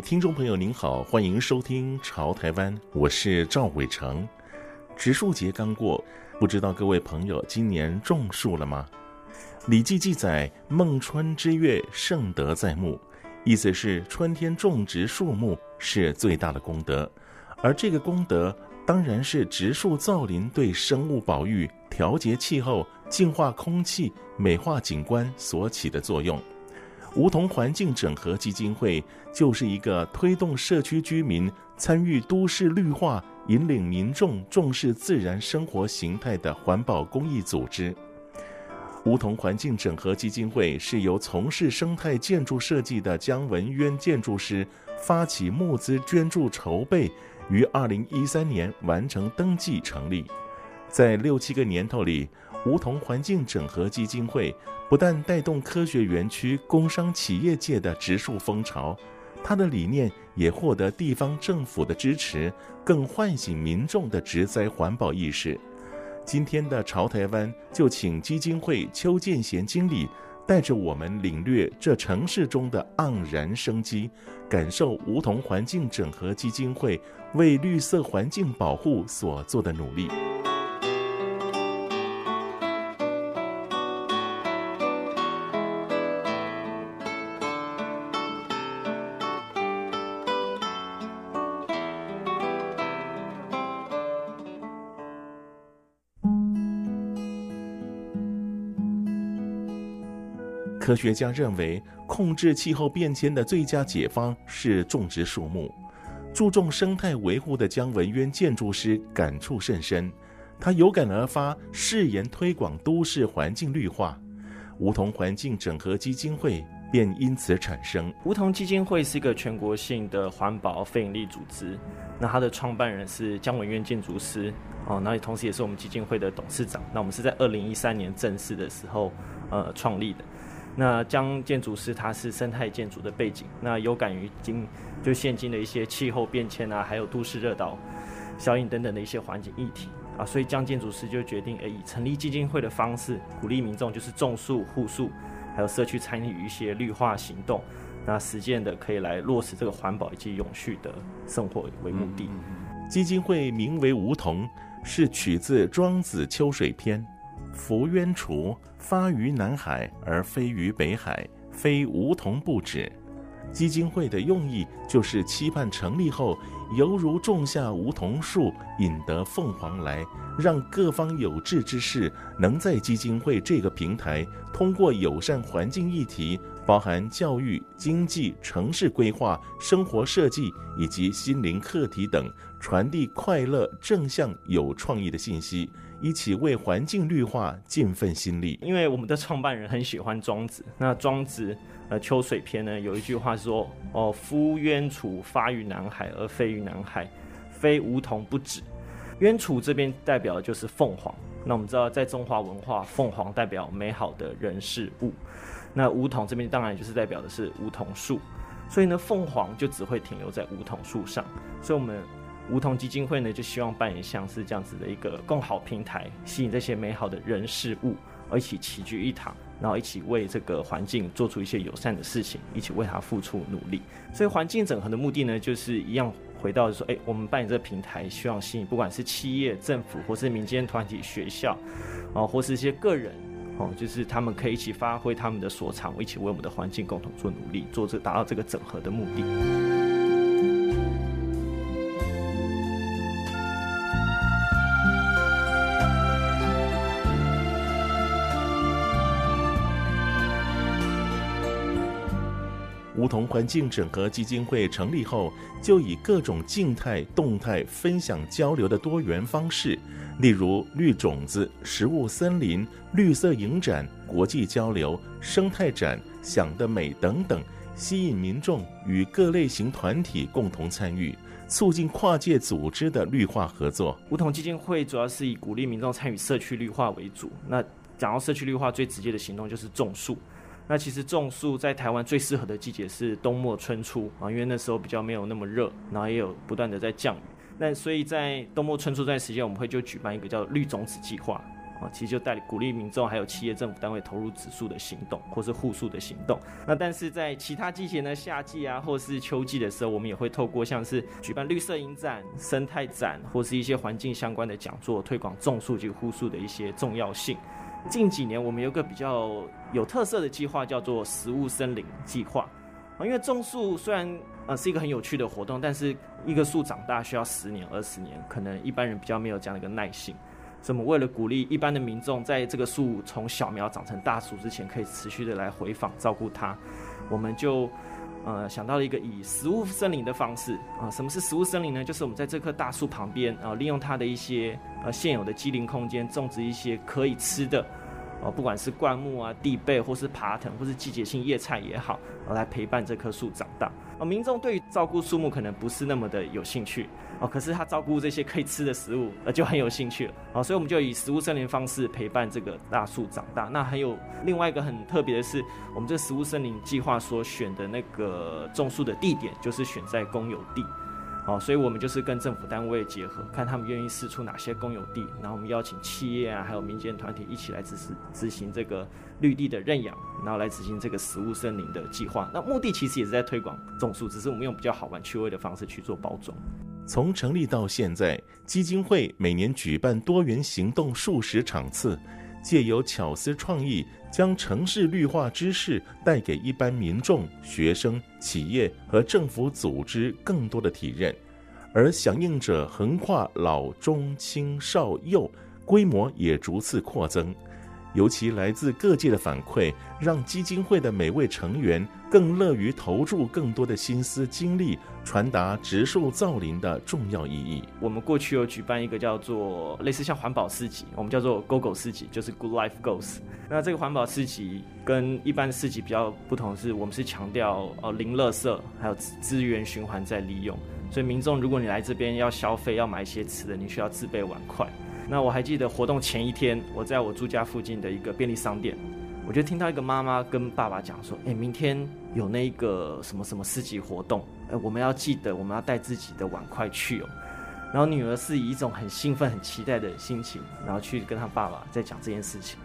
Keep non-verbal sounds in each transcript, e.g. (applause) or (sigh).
听众朋友，您好，欢迎收听《潮台湾》，我是赵伟成。植树节刚过，不知道各位朋友今年种树了吗？《礼记》记载：“孟春之月，盛德在木”，意思是春天种植树木是最大的功德。而这个功德，当然是植树造林对生物保育、调节气候、净化空气、美化景观所起的作用。梧桐环境整合基金会就是一个推动社区居民参与都市绿化、引领民众重视自然生活形态的环保公益组织。梧桐环境整合基金会是由从事生态建筑设计的姜文渊建筑师发起募资捐助筹备，于二零一三年完成登记成立，在六七个年头里。梧桐环境整合基金会不但带动科学园区、工商企业界的植树风潮，它的理念也获得地方政府的支持，更唤醒民众的植栽环保意识。今天的潮台湾就请基金会邱建贤经理带着我们领略这城市中的盎然生机，感受梧桐环境整合基金会为绿色环境保护所做的努力。科学家认为，控制气候变迁的最佳解方是种植树木。注重生态维护的姜文渊建筑师感触甚深，他有感而发，誓言推广都市环境绿化。梧桐环境整合基金会便因此产生。梧桐基金会是一个全国性的环保非营利组织，那它的创办人是姜文渊建筑师哦，那也同时也是我们基金会的董事长。那我们是在二零一三年正式的时候呃创立的。那江建筑师他是生态建筑的背景，那有感于今就现今的一些气候变迁啊，还有都市热岛效应等等的一些环境议题啊，所以江建筑师就决定，诶，以成立基金会的方式鼓励民众，就是种树护树，还有社区参与一些绿化行动，那实践的可以来落实这个环保以及永续的生活为目的。基金会名为梧桐，是取自《庄子·秋水篇》。夫渊处，发于南海而非于北海，非梧桐不止。基金会的用意就是期盼成立后，犹如种下梧桐树，引得凤凰来，让各方有志之士能在基金会这个平台，通过友善环境议题，包含教育、经济、城市规划、生活设计以及心灵课题等，传递快乐、正向、有创意的信息。一起为环境绿化尽份心力。因为我们的创办人很喜欢庄子，那庄子呃《秋水篇》呢有一句话说：“哦，夫渊楚发于南海而非于南海，非梧桐不止。”渊楚这边代表的就是凤凰。那我们知道，在中华文化，凤凰代表美好的人事物。那梧桐这边当然就是代表的是梧桐树，所以呢，凤凰就只会停留在梧桐树上。所以我们。梧桐基金会呢，就希望扮演像是这样子的一个更好平台，吸引这些美好的人事物，而一起齐聚一堂，然后一起为这个环境做出一些友善的事情，一起为它付出努力。所以环境整合的目的呢，就是一样回到说，哎，我们扮演这个平台，希望吸引不管是企业、政府，或是民间团体、学校，哦，或是一些个人，哦，就是他们可以一起发挥他们的所长，一起为我们的环境共同做努力，做这达到这个整合的目的。梧梧桐环境整合基金会成立后，就以各种静态、动态分享交流的多元方式，例如绿种子、食物森林、绿色影展、国际交流、生态展、想得美等等，吸引民众与各类型团体共同参与，促进跨界组织的绿化合作。梧桐基金会主要是以鼓励民众参与社区绿化为主。那讲到社区绿化，最直接的行动就是种树。那其实种树在台湾最适合的季节是冬末春初啊，因为那时候比较没有那么热，然后也有不断的在降雨。那所以在冬末春初这段时间，我们会就举办一个叫绿种子计划啊，其实就带鼓励民众还有企业政府单位投入植树的行动，或是护树的行动。那但是在其他季节呢，夏季啊，或是秋季的时候，我们也会透过像是举办绿色影展、生态展，或是一些环境相关的讲座，推广种树及护树的一些重要性。近几年，我们有个比较有特色的计划，叫做“食物森林计划”啊。因为种树虽然呃是一个很有趣的活动，但是一个树长大需要十年、二十年，可能一般人比较没有这样的一个耐性。所以，我们为了鼓励一般的民众，在这个树从小苗长成大树之前，可以持续的来回访照顾它，我们就。呃，想到了一个以食物森林的方式啊，什么是食物森林呢？就是我们在这棵大树旁边啊，利用它的一些呃现有的机灵空间，种植一些可以吃的。哦，不管是灌木啊、地被，或是爬藤，或是季节性叶菜也好，来陪伴这棵树长大。啊，民众对于照顾树木可能不是那么的有兴趣，哦，可是他照顾这些可以吃的食物，呃，就很有兴趣了。哦，所以我们就以食物森林方式陪伴这个大树长大。那还有另外一个很特别的是，我们这食物森林计划所选的那个种树的地点，就是选在公有地。好，所以我们就是跟政府单位结合，看他们愿意释出哪些公有地，然后我们邀请企业啊，还有民间团体一起来执行执行这个绿地的认养，然后来执行这个食物森林的计划。那目的其实也是在推广种树，只是我们用比较好玩趣味的方式去做包装。从成立到现在，基金会每年举办多元行动数十场次，借由巧思创意，将城市绿化知识带给一般民众、学生、企业和政府组织更多的体验，而响应者横跨老中青少幼，规模也逐次扩增。尤其来自各界的反馈，让基金会的每位成员更乐于投注更多的心思精力，传达植树造林的重要意义。我们过去有举办一个叫做类似像环保市集，我们叫做 “Go Go 市集”，就是 Good Life Goes。那这个环保市集跟一般市集比较不同是，我们是强调呃零垃圾，还有资源循环再利用。所以民众如果你来这边要消费，要买一些吃的，你需要自备碗筷。那我还记得活动前一天，我在我住家附近的一个便利商店，我就听到一个妈妈跟爸爸讲说：“哎，明天有那个什么什么市集活动，哎，我们要记得我们要带自己的碗筷去哦。”然后女儿是以一种很兴奋、很期待的心情，然后去跟她爸爸在讲这件事情。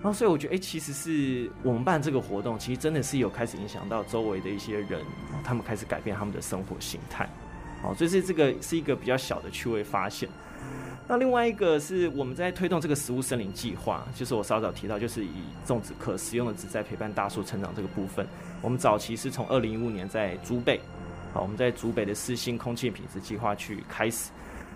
然后所以我觉得，哎，其实是我们办这个活动，其实真的是有开始影响到周围的一些人，他们开始改变他们的生活形态。哦，所以是这个是一个比较小的趣味发现。那另外一个是我们在推动这个食物森林计划，就是我稍早提到，就是以种植可食用的植栽陪伴大树成长这个部分。我们早期是从二零一五年在竹北，好，我们在竹北的四星空气品质计划去开始。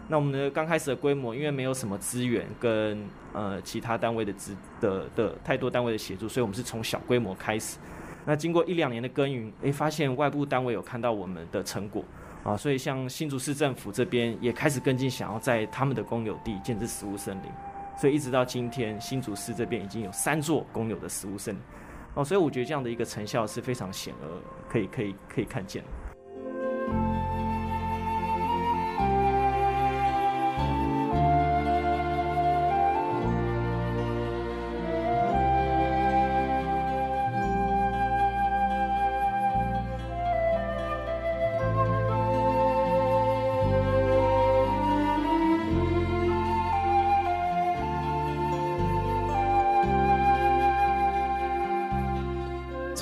那我们的刚开始的规模，因为没有什么资源跟呃其他单位的资的的太多单位的协助，所以我们是从小规模开始。那经过一两年的耕耘，诶，发现外部单位有看到我们的成果。啊，所以像新竹市政府这边也开始跟进，想要在他们的公有地建置食物森林，所以一直到今天，新竹市这边已经有三座公有的食物森林。哦，所以我觉得这样的一个成效是非常显而可以可以可以看见的。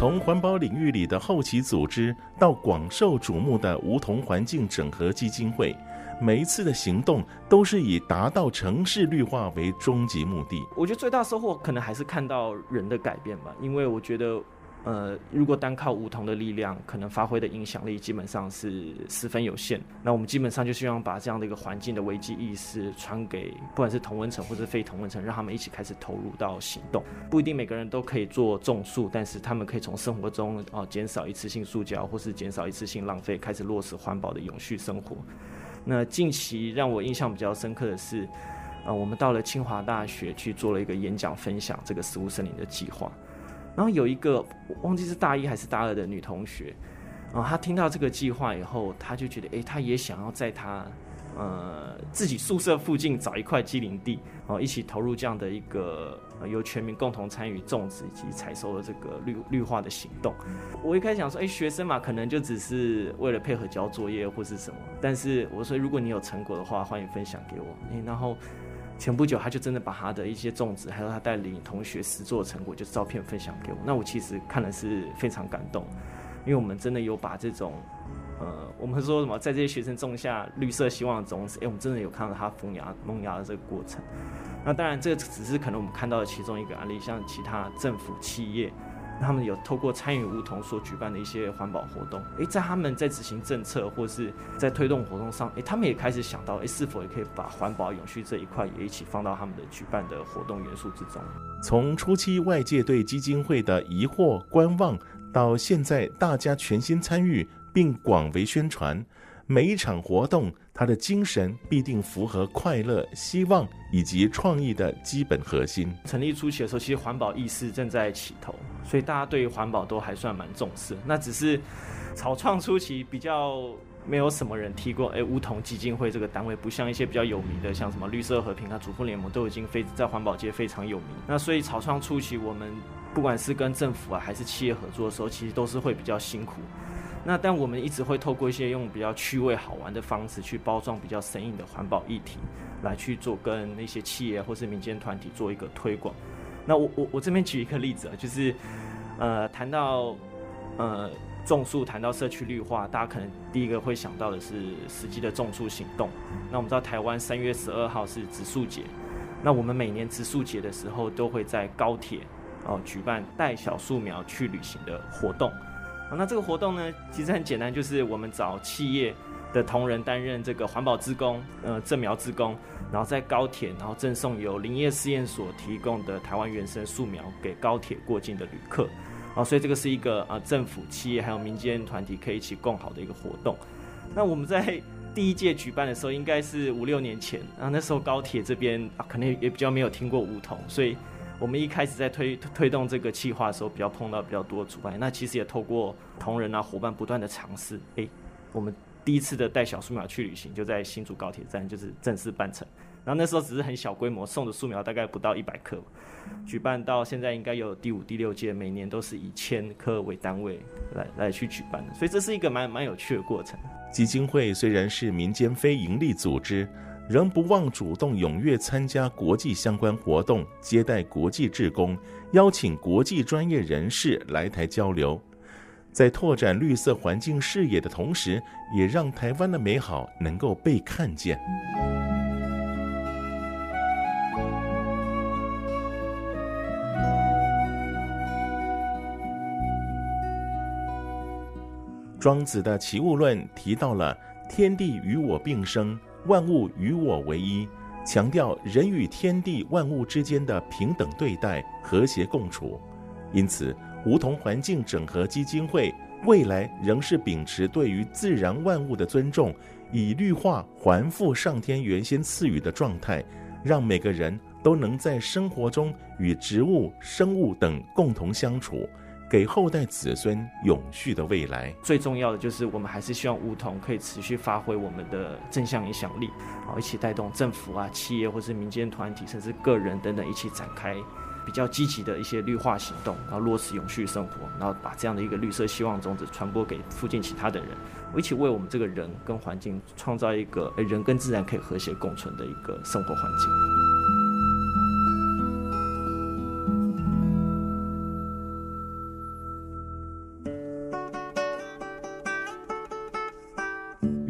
从环保领域里的后起组织到广受瞩目的梧桐环境整合基金会，每一次的行动都是以达到城市绿化为终极目的。我觉得最大收获可能还是看到人的改变吧，因为我觉得呃，如果单靠梧桐的力量，可能发挥的影响力基本上是十分有限。那我们基本上就希望把这样的一个环境的危机意识传给不管是同温层或者非同温层，让他们一起开始投入到行动。不一定每个人都可以做种树，但是他们可以从生活中哦减少一次性塑胶或是减少一次性浪费，开始落实环保的永续生活。那近期让我印象比较深刻的是，呃，我们到了清华大学去做了一个演讲分享，这个食物森林的计划。然后有一个忘记是大一还是大二的女同学，然后，她听到这个计划以后，她就觉得，哎，她也想要在她呃自己宿舍附近找一块畸零地，哦，一起投入这样的一个由全民共同参与种植以及采收的这个绿绿化的行动。我一开始想说，哎，学生嘛，可能就只是为了配合交作业或是什么，但是我说，如果你有成果的话，欢迎分享给我。哎，然后。前不久，他就真的把他的一些种植，还有他带领同学实作成果，就是照片分享给我。那我其实看了是非常感动，因为我们真的有把这种，呃，我们说什么，在这些学生种下绿色希望的种子，哎，我们真的有看到他萌芽萌芽的这个过程。那当然，这只是可能我们看到的其中一个案例，像其他政府企业。他们有透过参与梧桐所举办的一些环保活动，诶，在他们在执行政策或是在推动活动上，诶，他们也开始想到，诶，是否也可以把环保永续这一块也一起放到他们的举办的活动元素之中。从初期外界对基金会的疑惑观望，到现在大家全心参与并广为宣传。每一场活动，它的精神必定符合快乐、希望以及创意的基本核心。成立初期的时候，其实环保意识正在起头，所以大家对于环保都还算蛮重视。那只是草创初期比较没有什么人提过，哎，梧桐基金会这个单位不像一些比较有名的，像什么绿色和平啊、主妇联盟都已经非在环保界非常有名。那所以草创初期，我们不管是跟政府啊还是企业合作的时候，其实都是会比较辛苦。那但我们一直会透过一些用比较趣味好玩的方式去包装比较生硬的环保议题，来去做跟那些企业或是民间团体做一个推广。那我我我这边举一个例子啊，就是呃谈到呃种树，谈到社区绿化，大家可能第一个会想到的是实际的种树行动。那我们知道台湾三月十二号是植树节，那我们每年植树节的时候都会在高铁哦举办带小树苗去旅行的活动。那这个活动呢，其实很简单，就是我们找企业的同仁担任这个环保职工，呃，赠苗职工，然后在高铁，然后赠送由林业试验所提供的台湾原生树苗给高铁过境的旅客，啊，所以这个是一个啊，政府、企业还有民间团体可以一起共好的一个活动。那我们在 (laughs) 第一届举办的时候，应该是五六年前，啊，那时候高铁这边啊，可能也比较没有听过梧桐，所以。我们一开始在推推动这个计划的时候，比较碰到比较多阻碍。那其实也透过同仁啊伙伴不断的尝试，哎，我们第一次的带小树苗去旅行，就在新竹高铁站，就是正式办成。然后那时候只是很小规模，送的树苗大概不到一百棵。举办到现在应该有第五、第六届，每年都是以千棵为单位来来去举办的。所以这是一个蛮蛮有趣的过程。基金会虽然是民间非营利组织。仍不忘主动踊跃参加国际相关活动，接待国际志工，邀请国际专业人士来台交流，在拓展绿色环境视野的同时，也让台湾的美好能够被看见。庄子的《齐物论》提到了天地与我并生。万物与我为一，强调人与天地万物之间的平等对待、和谐共处。因此，梧桐环境整合基金会未来仍是秉持对于自然万物的尊重，以绿化还复上天原先赐予的状态，让每个人都能在生活中与植物、生物等共同相处。给后代子孙永续的未来。最重要的就是，我们还是希望梧桐可以持续发挥我们的正向影响力，好，一起带动政府啊、企业或是民间团体，甚至个人等等，一起展开比较积极的一些绿化行动，然后落实永续生活，然后把这样的一个绿色希望种子传播给附近其他的人，一起为我们这个人跟环境创造一个人跟自然可以和谐共存的一个生活环境。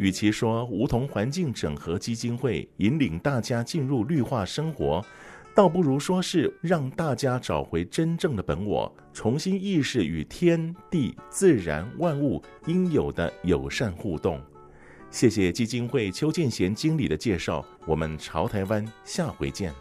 与其说梧桐环境整合基金会引领大家进入绿化生活，倒不如说是让大家找回真正的本我，重新意识与天地自然万物应有的友善互动。谢谢基金会邱建贤经理的介绍，我们潮台湾下回见。